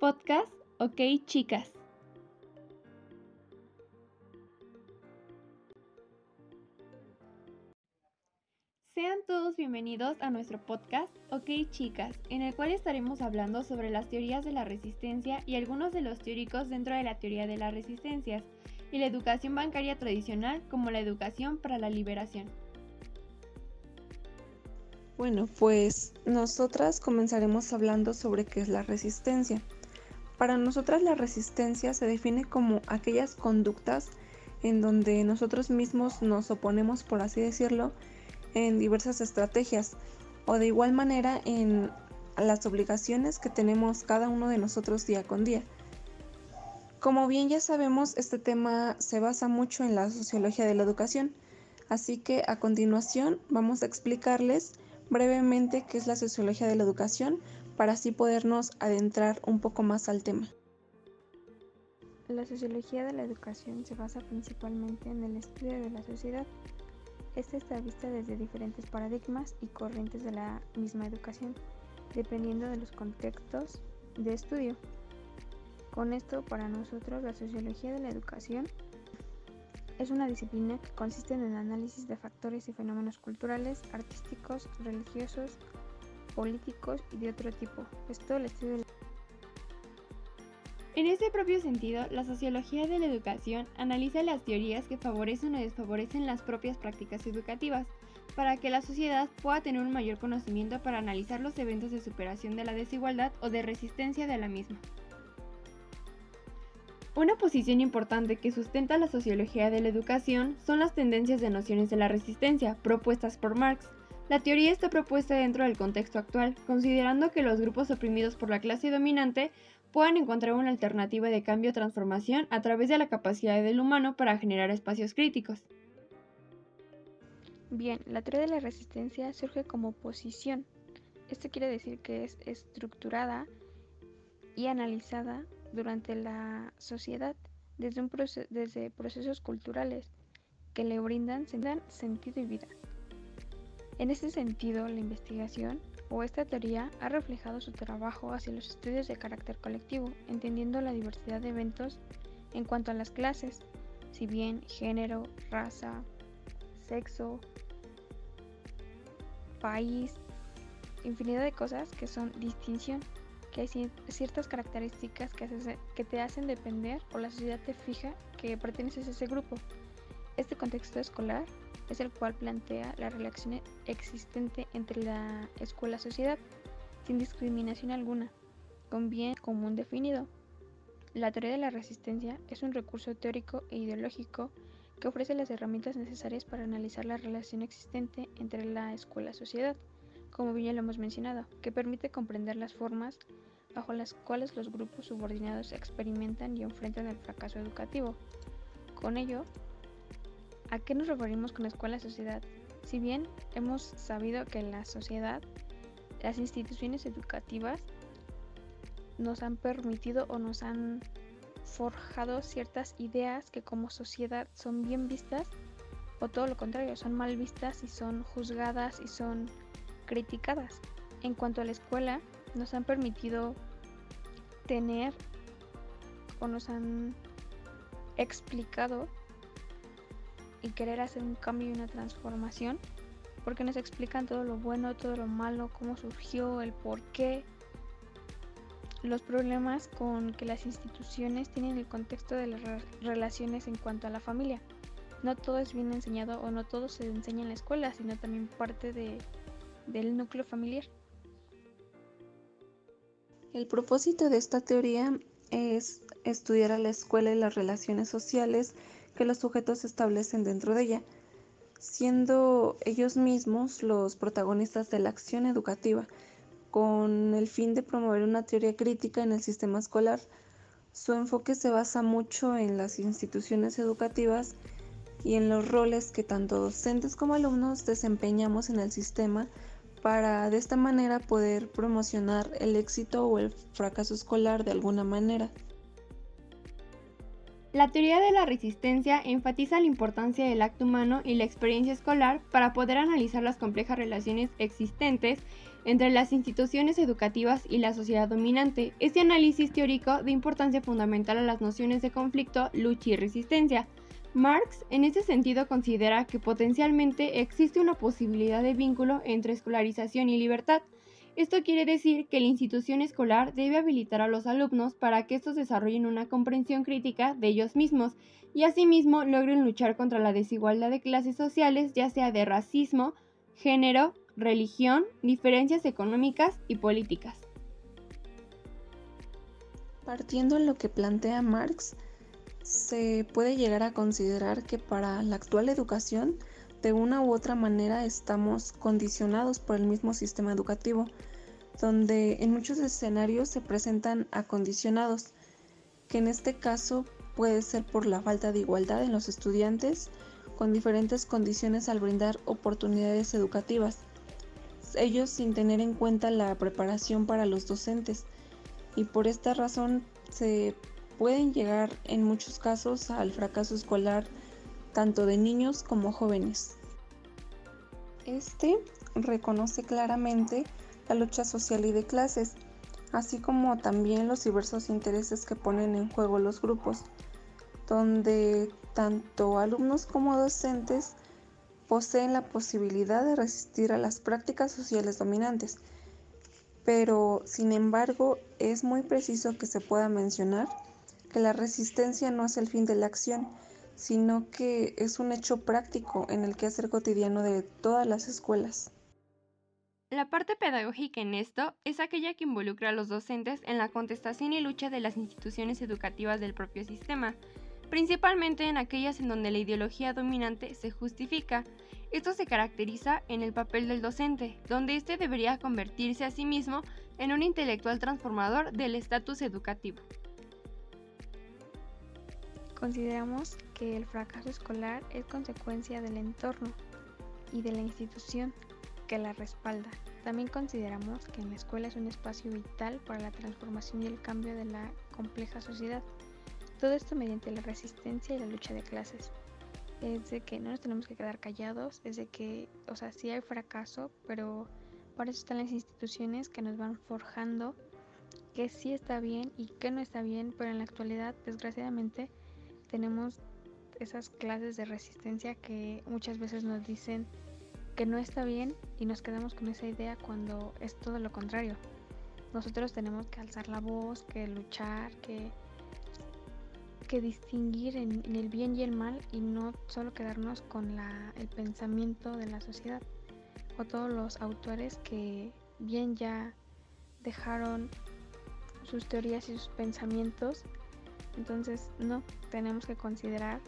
Podcast OK Chicas. Sean todos bienvenidos a nuestro podcast OK Chicas, en el cual estaremos hablando sobre las teorías de la resistencia y algunos de los teóricos dentro de la teoría de las resistencias y la educación bancaria tradicional como la educación para la liberación. Bueno, pues nosotras comenzaremos hablando sobre qué es la resistencia. Para nosotras la resistencia se define como aquellas conductas en donde nosotros mismos nos oponemos, por así decirlo, en diversas estrategias o de igual manera en las obligaciones que tenemos cada uno de nosotros día con día. Como bien ya sabemos, este tema se basa mucho en la sociología de la educación, así que a continuación vamos a explicarles brevemente qué es la sociología de la educación para así podernos adentrar un poco más al tema. La sociología de la educación se basa principalmente en el estudio de la sociedad. Esta está vista desde diferentes paradigmas y corrientes de la misma educación, dependiendo de los contextos de estudio. Con esto, para nosotros, la sociología de la educación es una disciplina que consiste en el análisis de factores y fenómenos culturales, artísticos, religiosos, políticos y de otro tipo. De en este propio sentido, la sociología de la educación analiza las teorías que favorecen o desfavorecen las propias prácticas educativas, para que la sociedad pueda tener un mayor conocimiento para analizar los eventos de superación de la desigualdad o de resistencia de la misma. Una posición importante que sustenta la sociología de la educación son las tendencias de nociones de la resistencia propuestas por Marx, la teoría está propuesta dentro del contexto actual, considerando que los grupos oprimidos por la clase dominante puedan encontrar una alternativa de cambio o transformación a través de la capacidad del humano para generar espacios críticos. Bien, la teoría de la resistencia surge como posición. Esto quiere decir que es estructurada y analizada durante la sociedad desde procesos culturales que le brindan sentido y vida. En este sentido, la investigación o esta teoría ha reflejado su trabajo hacia los estudios de carácter colectivo, entendiendo la diversidad de eventos en cuanto a las clases, si bien género, raza, sexo, país, infinidad de cosas que son distinción, que hay ciertas características que, que te hacen depender o la sociedad te fija que perteneces a ese grupo. Este contexto escolar es el cual plantea la relación existente entre la escuela-sociedad, sin discriminación alguna, con bien común definido. La teoría de la resistencia es un recurso teórico e ideológico que ofrece las herramientas necesarias para analizar la relación existente entre la escuela-sociedad, como bien lo hemos mencionado, que permite comprender las formas bajo las cuales los grupos subordinados experimentan y enfrentan el fracaso educativo. Con ello, ¿A qué nos referimos con escuela-sociedad? Si bien hemos sabido que la sociedad las instituciones educativas nos han permitido o nos han forjado ciertas ideas que como sociedad son bien vistas o todo lo contrario, son mal vistas y son juzgadas y son criticadas. En cuanto a la escuela, nos han permitido tener o nos han explicado y querer hacer un cambio y una transformación, porque nos explican todo lo bueno, todo lo malo, cómo surgió, el por qué, los problemas con que las instituciones tienen el contexto de las relaciones en cuanto a la familia. No todo es bien enseñado o no todo se enseña en la escuela, sino también parte de, del núcleo familiar. El propósito de esta teoría es estudiar a la escuela y las relaciones sociales que los sujetos establecen dentro de ella, siendo ellos mismos los protagonistas de la acción educativa, con el fin de promover una teoría crítica en el sistema escolar. Su enfoque se basa mucho en las instituciones educativas y en los roles que tanto docentes como alumnos desempeñamos en el sistema para de esta manera poder promocionar el éxito o el fracaso escolar de alguna manera. La teoría de la resistencia enfatiza la importancia del acto humano y la experiencia escolar para poder analizar las complejas relaciones existentes entre las instituciones educativas y la sociedad dominante. Este análisis teórico de importancia fundamental a las nociones de conflicto, lucha y resistencia. Marx en este sentido considera que potencialmente existe una posibilidad de vínculo entre escolarización y libertad, esto quiere decir que la institución escolar debe habilitar a los alumnos para que estos desarrollen una comprensión crítica de ellos mismos y asimismo logren luchar contra la desigualdad de clases sociales, ya sea de racismo, género, religión, diferencias económicas y políticas. Partiendo en lo que plantea Marx, se puede llegar a considerar que para la actual educación de una u otra manera estamos condicionados por el mismo sistema educativo, donde en muchos escenarios se presentan acondicionados, que en este caso puede ser por la falta de igualdad en los estudiantes con diferentes condiciones al brindar oportunidades educativas, ellos sin tener en cuenta la preparación para los docentes y por esta razón se pueden llegar en muchos casos al fracaso escolar tanto de niños como jóvenes. Este reconoce claramente la lucha social y de clases, así como también los diversos intereses que ponen en juego los grupos, donde tanto alumnos como docentes poseen la posibilidad de resistir a las prácticas sociales dominantes. Pero, sin embargo, es muy preciso que se pueda mencionar que la resistencia no es el fin de la acción, sino que es un hecho práctico en el quehacer cotidiano de todas las escuelas. La parte pedagógica en esto es aquella que involucra a los docentes en la contestación y lucha de las instituciones educativas del propio sistema, principalmente en aquellas en donde la ideología dominante se justifica. Esto se caracteriza en el papel del docente, donde éste debería convertirse a sí mismo en un intelectual transformador del estatus educativo. Consideramos que el fracaso escolar es consecuencia del entorno y de la institución que la respalda. También consideramos que en la escuela es un espacio vital para la transformación y el cambio de la compleja sociedad. Todo esto mediante la resistencia y la lucha de clases. Es de que no nos tenemos que quedar callados, es de que, o sea, sí hay fracaso, pero para eso están las instituciones que nos van forjando que sí está bien y que no está bien, pero en la actualidad, desgraciadamente, tenemos esas clases de resistencia que muchas veces nos dicen que no está bien y nos quedamos con esa idea cuando es todo lo contrario. Nosotros tenemos que alzar la voz, que luchar, que, que distinguir en, el bien y el mal y no solo quedarnos con la, el pensamiento de la sociedad o todos los autores que bien ya dejaron sus teorías y sus pensamientos entonces, no, tenemos que considerar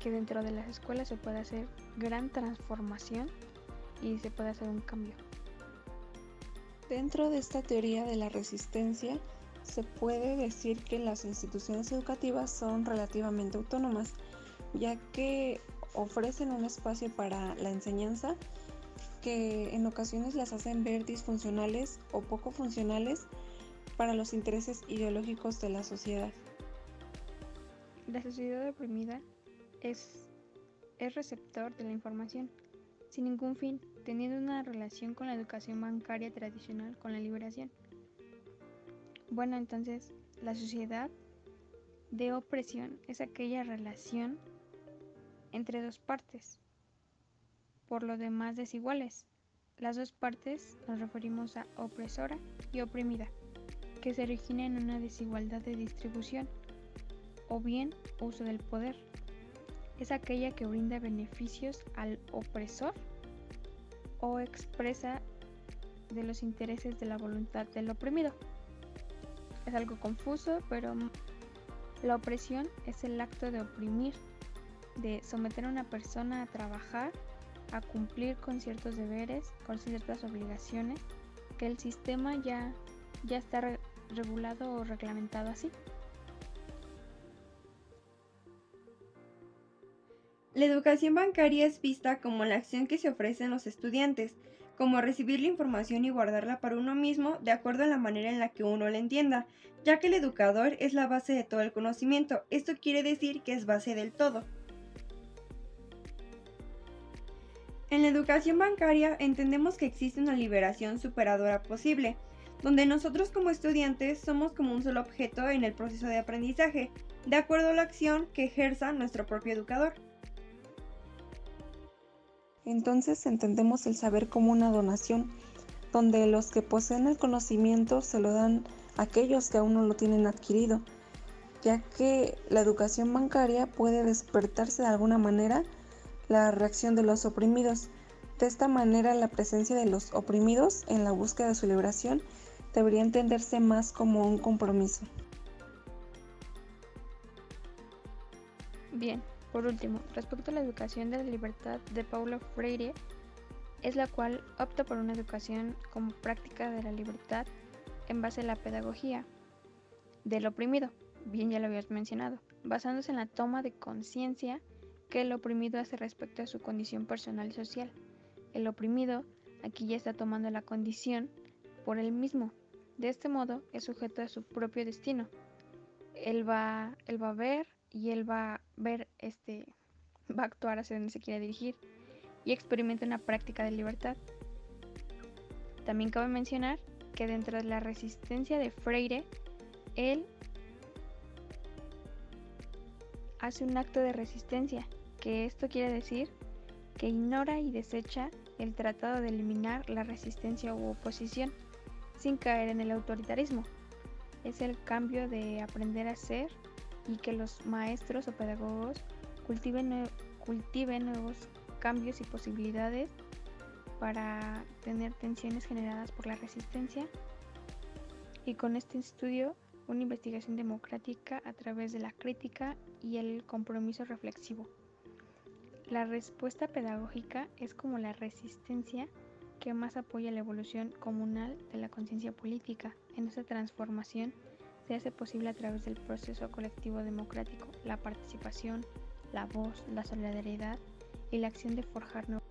que dentro de las escuelas se puede hacer gran transformación y se puede hacer un cambio. Dentro de esta teoría de la resistencia, se puede decir que las instituciones educativas son relativamente autónomas, ya que ofrecen un espacio para la enseñanza que en ocasiones las hacen ver disfuncionales o poco funcionales para los intereses ideológicos de la sociedad. La sociedad oprimida es, es receptor de la información, sin ningún fin, teniendo una relación con la educación bancaria tradicional con la liberación. Bueno, entonces, la sociedad de opresión es aquella relación entre dos partes, por lo demás desiguales. Las dos partes nos referimos a opresora y oprimida, que se origina en una desigualdad de distribución o bien uso del poder. Es aquella que brinda beneficios al opresor o expresa de los intereses de la voluntad del oprimido. Es algo confuso, pero la opresión es el acto de oprimir, de someter a una persona a trabajar, a cumplir con ciertos deberes, con ciertas obligaciones, que el sistema ya, ya está regulado o reglamentado así. La educación bancaria es vista como la acción que se ofrece a los estudiantes, como recibir la información y guardarla para uno mismo de acuerdo a la manera en la que uno la entienda, ya que el educador es la base de todo el conocimiento. Esto quiere decir que es base del todo. En la educación bancaria entendemos que existe una liberación superadora posible, donde nosotros como estudiantes somos como un solo objeto en el proceso de aprendizaje, de acuerdo a la acción que ejerza nuestro propio educador. Entonces entendemos el saber como una donación, donde los que poseen el conocimiento se lo dan a aquellos que aún no lo tienen adquirido, ya que la educación bancaria puede despertarse de alguna manera la reacción de los oprimidos. De esta manera, la presencia de los oprimidos en la búsqueda de su liberación debería entenderse más como un compromiso. Bien, por último, respecto a la educación de la libertad de Paulo Freire, es la cual opta por una educación como práctica de la libertad en base a la pedagogía del oprimido, bien ya lo habías mencionado, basándose en la toma de conciencia que el oprimido hace respecto a su condición personal y social. El oprimido aquí ya está tomando la condición por él mismo. De este modo es sujeto a su propio destino. Él va, él va a ver y él va a ver este va a actuar hacia donde se quiere dirigir y experimenta una práctica de libertad. También cabe mencionar que dentro de la resistencia de Freire, él hace un acto de resistencia que esto quiere decir que ignora y desecha el tratado de eliminar la resistencia u oposición sin caer en el autoritarismo. Es el cambio de aprender a ser y que los maestros o pedagogos cultiven nuevos cambios y posibilidades para tener tensiones generadas por la resistencia y con este estudio una investigación democrática a través de la crítica y el compromiso reflexivo. La respuesta pedagógica es como la resistencia que más apoya la evolución comunal de la conciencia política. En esta transformación se hace posible a través del proceso colectivo democrático, la participación, la voz, la solidaridad y la acción de forjar nuevos.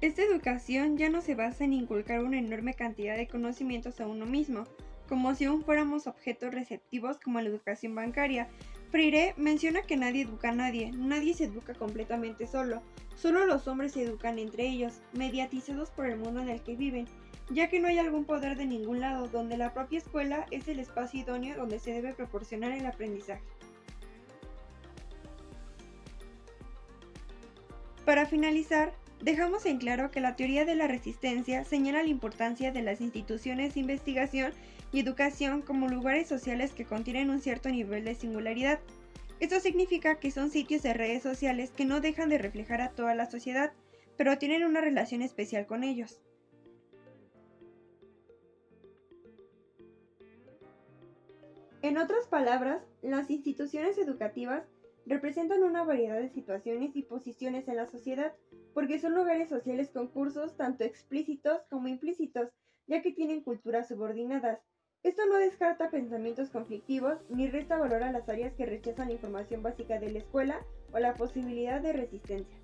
Esta educación ya no se basa en inculcar una enorme cantidad de conocimientos a uno mismo, como si aún fuéramos objetos receptivos como la educación bancaria. Freire menciona que nadie educa a nadie, nadie se educa completamente solo, solo los hombres se educan entre ellos, mediatizados por el mundo en el que viven, ya que no hay algún poder de ningún lado, donde la propia escuela es el espacio idóneo donde se debe proporcionar el aprendizaje. Para finalizar, Dejamos en claro que la teoría de la resistencia señala la importancia de las instituciones de investigación y educación como lugares sociales que contienen un cierto nivel de singularidad. Esto significa que son sitios de redes sociales que no dejan de reflejar a toda la sociedad, pero tienen una relación especial con ellos. En otras palabras, las instituciones educativas representan una variedad de situaciones y posiciones en la sociedad, porque son lugares sociales con cursos tanto explícitos como implícitos, ya que tienen culturas subordinadas. Esto no descarta pensamientos conflictivos ni resta valor a las áreas que rechazan la información básica de la escuela o la posibilidad de resistencia.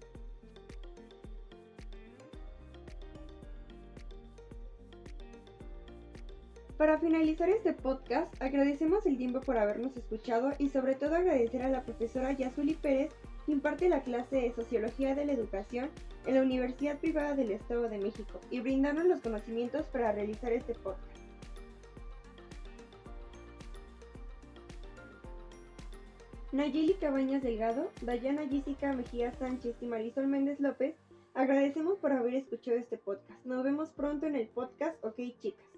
Para finalizar este podcast, agradecemos el tiempo por habernos escuchado y sobre todo agradecer a la profesora Yasuli Pérez, que imparte la clase de Sociología de la Educación en la Universidad Privada del Estado de México y brindarnos los conocimientos para realizar este podcast. Nayeli Cabañas Delgado, Dayana Jessica Mejía Sánchez y Marisol Méndez López, agradecemos por haber escuchado este podcast. Nos vemos pronto en el podcast OK Chicas.